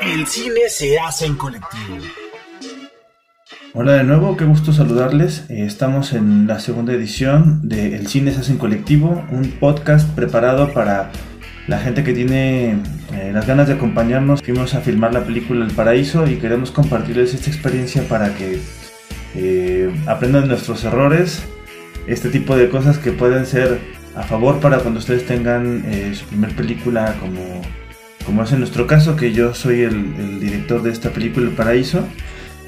El cine se hace en colectivo. Hola de nuevo, qué gusto saludarles. Eh, estamos en la segunda edición de El cine se hace en colectivo, un podcast preparado para la gente que tiene eh, las ganas de acompañarnos. Fuimos a filmar la película El Paraíso y queremos compartirles esta experiencia para que eh, aprendan nuestros errores, este tipo de cosas que pueden ser a favor para cuando ustedes tengan su primer película como como es en nuestro caso, que yo soy el, director de esta película El Paraíso.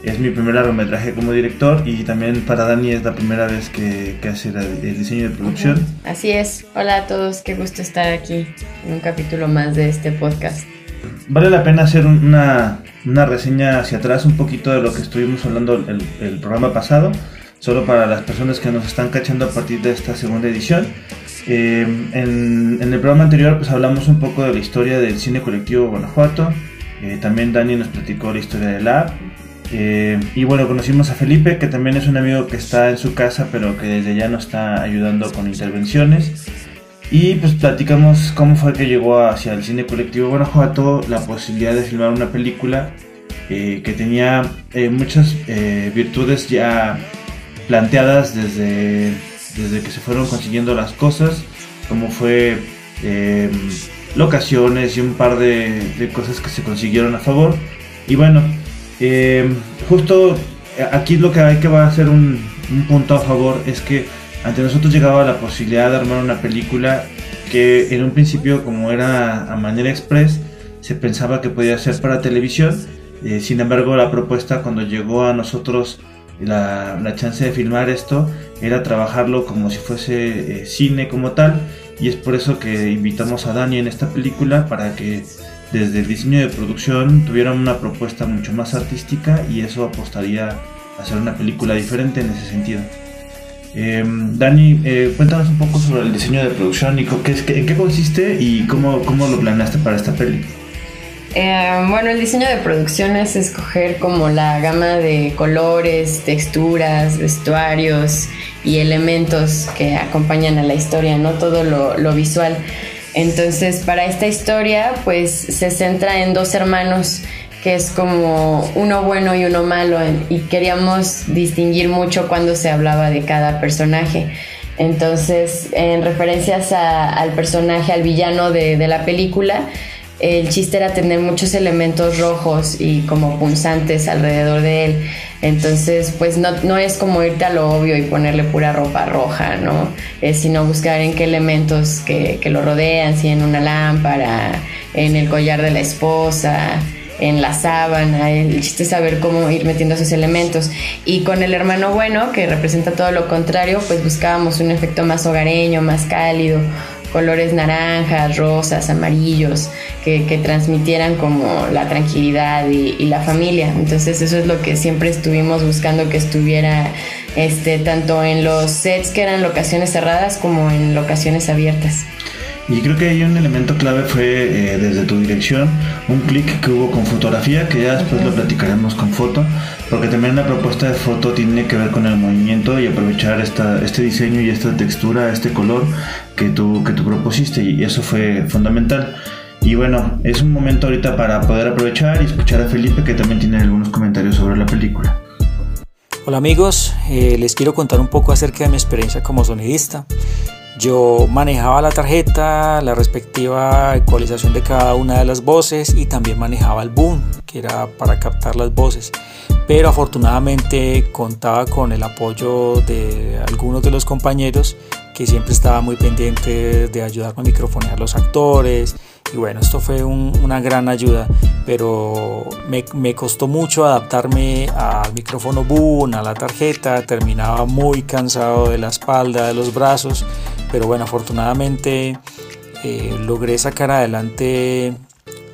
Es mi primer largometraje como director y también para Dani es la primera vez que, hace el diseño de producción. Así es. Hola a todos, qué gusto estar aquí en un capítulo más de este podcast. Vale la pena hacer una, una reseña hacia atrás un poquito de lo que estuvimos hablando el, el programa pasado, solo para las personas que nos están cachando a partir de esta segunda edición. Eh, en, el programa anterior pues hablamos un poco de la historia del cine colectivo Guanajuato. Eh, también Dani nos platicó la historia del app. Eh, y bueno, conocimos a Felipe, que también es un amigo que está en su casa, pero que desde ya nos está ayudando con intervenciones. Y pues platicamos cómo fue que llegó hacia el cine colectivo Guanajuato la posibilidad de filmar una película que tenía muchas virtudes ya planteadas desde desde que se fueron consiguiendo las cosas, como fue em, locaciones y un par de, cosas que se consiguieron a favor. Y bueno, em, justo aquí lo que hay que va a ser un, punto a favor es que ante nosotros llegaba la posibilidad de armar una película que en un principio como era a manera express se pensaba que podía ser para televisión. Eh, sin embargo, la propuesta cuando llegó a nosotros la, la, chance de filmar esto era trabajarlo como si fuese eh, cine como tal y es por eso que invitamos a Dani en esta película para que desde el diseño de producción tuvieran una propuesta mucho más artística y eso apostaría a hacer una película diferente en ese sentido. Em, Dani, eh, cuéntanos un poco sobre el diseño de producción y qué, en qué consiste y cómo, cómo lo planeaste para esta película. Eh, bueno, el diseño de producción es escoger como la gama de colores, texturas, vestuarios y elementos que acompañan a la historia, no todo lo, visual. Entonces, para esta historia, pues se centra en dos hermanos que es como uno bueno y uno malo y queríamos distinguir mucho cuando se hablaba de cada personaje. Entonces, en referencias al personaje, al villano de, de la película, el chiste era tener muchos elementos rojos y como punzantes alrededor de él. Entonces, pues no, no es como irte a lo obvio y ponerle pura ropa roja, ¿no? Sino buscar en qué elementos que, que lo rodean, si en una lámpara, en el collar de la esposa, en la sábana. El chiste es saber cómo ir metiendo esos elementos. Y con el hermano bueno, que representa todo lo contrario, pues buscábamos un efecto más hogareño, más cálido, colores naranjas, rosas, amarillos, que, transmitieran como la tranquilidad y, la familia. Entonces eso es lo que siempre estuvimos buscando que estuviera este, tanto en los sets que eran locaciones cerradas como en locaciones abiertas. Y creo que ahí un elemento clave fue eh, desde tu dirección, un clic que hubo con fotografía, que ya después lo platicaremos con foto, porque también la propuesta de foto tiene que ver con el movimiento y aprovechar esta, este diseño y esta textura, este color que tú, que tú propusiste, y eso fue fundamental. Y bueno, es un momento ahorita para poder aprovechar y escuchar a Felipe, que también tiene algunos comentarios sobre la película. Hola amigos, eh, les quiero contar un poco acerca de mi experiencia como sonidista. Yo manejaba la tarjeta, la respectiva ecualización de cada una de las voces y también manejaba el boom, que era para captar las voces. Pero afortunadamente contaba con el apoyo de algunos de los compañeros que siempre estaban muy pendientes de ayudarme a microfonear los actores. Y bueno, esto fue una gran ayuda, pero me, me, costó mucho adaptarme al micrófono boom, a la tarjeta. Terminaba muy cansado de la espalda, de los brazos pero bueno, afortunadamente eh, logré sacar adelante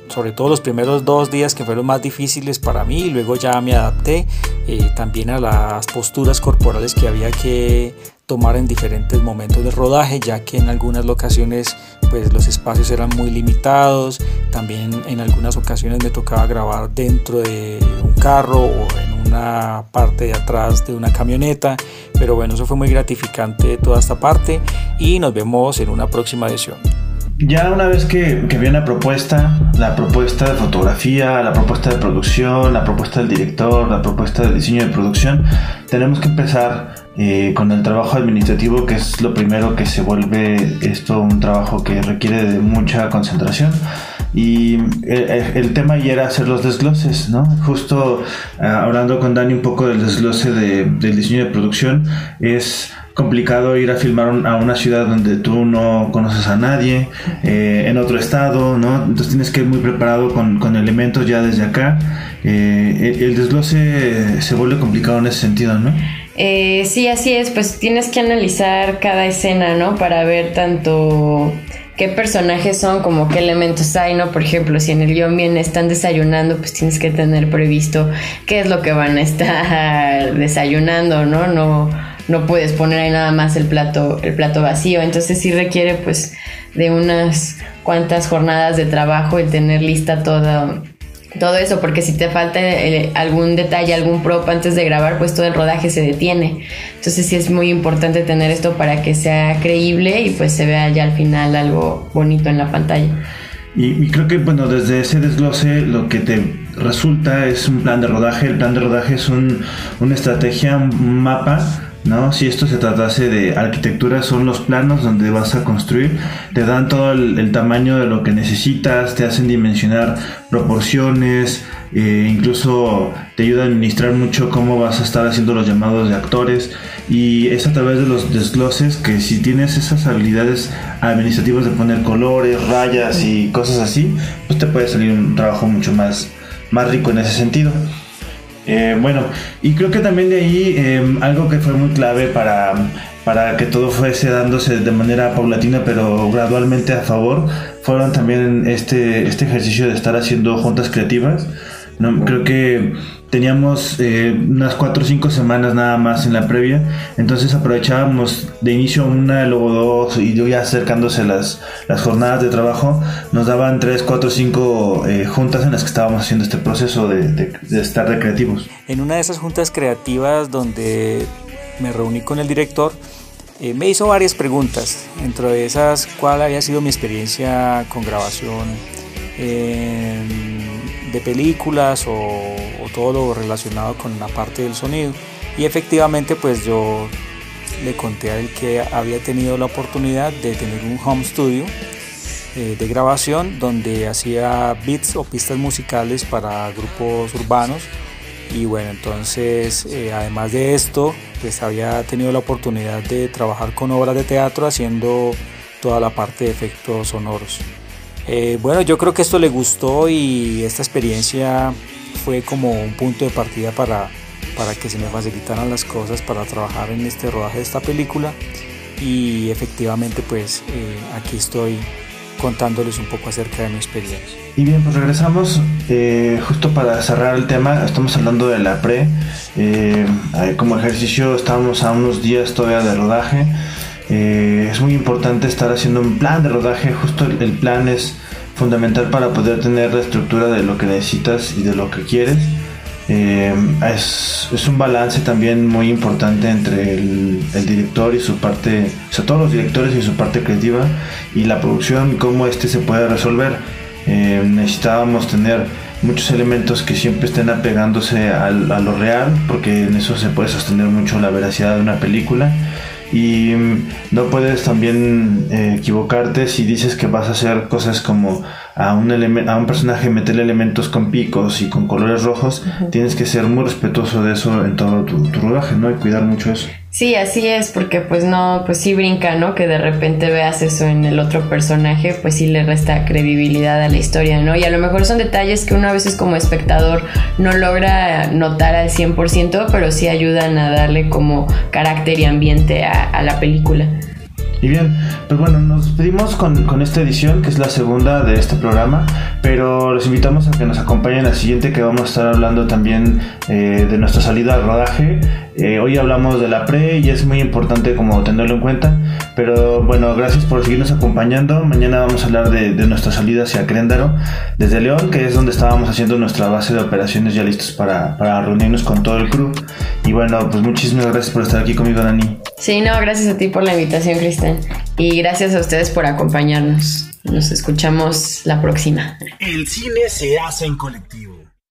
sobre todo los primeros dos días que fueron más difíciles para mí y luego ya me adapté eh, también a las posturas corporales que había que tomar en diferentes momentos de rodaje ya que en algunas locaciones pues los espacios eran muy limitados también en algunas ocasiones me tocaba grabar dentro de un carro o en una parte de atrás de una camioneta. Pero bueno, eso fue muy gratificante toda esta parte y nos vemos en una próxima edición. Ya una vez que, que viene la propuesta, la propuesta de fotografía, la propuesta de producción, la propuesta del director, la propuesta de diseño de producción, tenemos que empezar eh, con el trabajo administrativo, que es lo primero que se vuelve esto un trabajo que requiere de mucha concentración. Y eh, eh, el, tema ya era hacer los desgloses, ¿no? Justo hablando con Dani un poco del desglose de, del diseño de producción, es complicado ir a filmar a una ciudad donde tú no conoces a nadie, eh, en otro estado, ¿no? Entonces tienes que ir muy preparado con, con elementos ya desde acá. Eh, el, desglose se vuelve complicado en ese sentido, ¿no? Eh, sí, así es, pues tienes que analizar cada escena, ¿no? Para ver tanto qué personajes son, como qué elementos hay, ¿no? Por ejemplo, si en el guion bien están desayunando, pues tienes que tener previsto qué es lo que van a estar desayunando, ¿no? No no puedes poner ahí nada más el plato, el plato vacío. Entonces sí requiere pues de unas cuantas jornadas de trabajo el tener lista todo, todo eso, porque si te falta eh, algún detalle, algún prop antes de grabar, pues todo el rodaje se detiene. Entonces sí es muy importante tener esto para que sea creíble y pues se vea ya al final algo bonito en la pantalla. Y, creo que, bueno, desde ese desglose lo que te resulta es un plan de rodaje. El plan de rodaje es un, una estrategia, un mapa ¿no? Si esto se tratase de arquitectura, son los planos donde vas a construir, te dan todo el, tamaño de lo que necesitas, te hacen dimensionar proporciones, eh, incluso te ayuda a administrar mucho cómo vas a estar haciendo los llamados de actores y es a través de los desgloses que si tienes esas habilidades administrativas de poner colores, rayas y cosas así, pues te puede salir un trabajo mucho más, más rico en ese sentido. Eh, bueno, y creo que también de ahí em, algo que fue muy clave para, para que todo fuese dándose de manera paulatina pero gradualmente a favor, fueron también este, este ejercicio de estar haciendo juntas creativas. No, creo que teníamos eh, unas 4 o 5 semanas nada más en la previa, entonces aprovechábamos de inicio una, luego dos y ya acercándose las, las jornadas de trabajo, nos daban 3, 4, 5 juntas en las que estábamos haciendo este proceso de, de, estar recreativos. En una de esas juntas creativas donde me reuní con el director, eh, me hizo varias preguntas, dentro de esas cuál había sido mi experiencia con grabación de películas o, todo lo relacionado con la parte del sonido. Y efectivamente pues yo le conté a él que había tenido la oportunidad de tener un home studio eh, de grabación donde hacía beats o pistas musicales para grupos urbanos y bueno entonces eh, además de esto pues había tenido la oportunidad de trabajar con obras de teatro haciendo toda la parte de efectos sonoros. Eh, bueno, yo creo que esto le gustó y esta experiencia fue como un punto de partida para, para que se me facilitaran las cosas para trabajar en este rodaje de esta película y efectivamente pues eh, aquí estoy contándoles un poco acerca de mi experiencia. Y bien, pues regresamos eh, justo para cerrar el tema, estamos hablando de la pre, como ejercicio estamos a unos días todavía de rodaje, eh, es muy importante estar haciendo un plan de rodaje. Justo el, plan es fundamental para poder tener la estructura de lo que necesitas y de lo que quieres. Eh, es, un balance también muy importante entre el, director y su parte, o sea, todos los directores y su parte creativa y la producción, cómo este se puede resolver. Eh, necesitábamos tener muchos elementos que siempre estén apegándose a lo real, porque en eso se puede sostener mucho la veracidad de una película y mm, no puedes también eh, equivocarte si dices que vas a hacer cosas como a un, a un personaje meterle elementos con picos y con colores rojos, tienes que ser muy respetuoso de eso en todo tu, tu rodaje, ¿no? Y cuidar mucho eso. Sí, así es, porque pues no, pues sí brinca, ¿no? Que de repente veas eso en el otro personaje, pues sí le resta credibilidad a la historia, ¿no? Y a lo mejor son detalles que uno a veces como espectador no logra notar al 100%, pero sí ayudan a darle como carácter y ambiente a, la película. Y bien, pues bueno, nos despedimos con, con, esta edición, que es la segunda de este programa, pero los invitamos a que nos acompañen a la siguiente, que vamos a estar hablando también eh, de nuestra salida al rodaje. Eh, hoy hablamos de la pre y es muy importante como tenerlo en cuenta, pero bueno, gracias por seguirnos acompañando. Mañana vamos a hablar de, de nuestra salida hacia Créndaro, desde León, que es donde estábamos haciendo nuestra base de operaciones ya listos para, para reunirnos con todo el crew. Y bueno, pues muchísimas gracias por estar aquí conmigo, Dani. Sí, no, gracias a ti por la invitación, Cristian. Y gracias a ustedes por acompañarnos. Nos escuchamos la próxima. El cine se hace en colectivo.